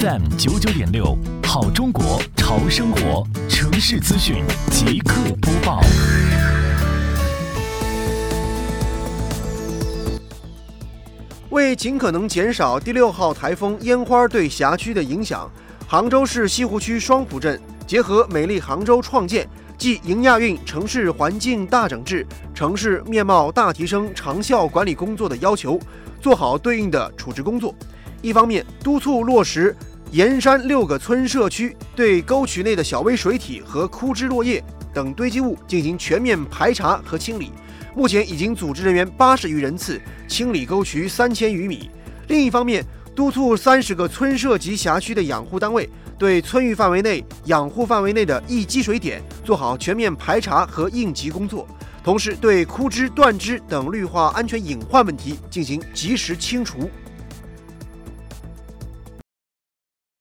FM 九九点六，好中国潮生活，城市资讯即刻播报。为尽可能减少第六号台风烟花对辖区的影响，杭州市西湖区双浦镇结合美丽杭州创建暨迎亚运城市环境大整治、城市面貌大提升长效管理工作的要求，做好对应的处置工作。一方面，督促落实盐山六个村社区对沟渠内的小微水体和枯枝落叶等堆积物进行全面排查和清理。目前已经组织人员八十余人次清理沟渠三千余米。另一方面，督促三十个村社及辖区的养护单位对村域范围内、养护范围内的易积水点做好全面排查和应急工作，同时对枯枝断枝等绿化安全隐患问题进行及时清除。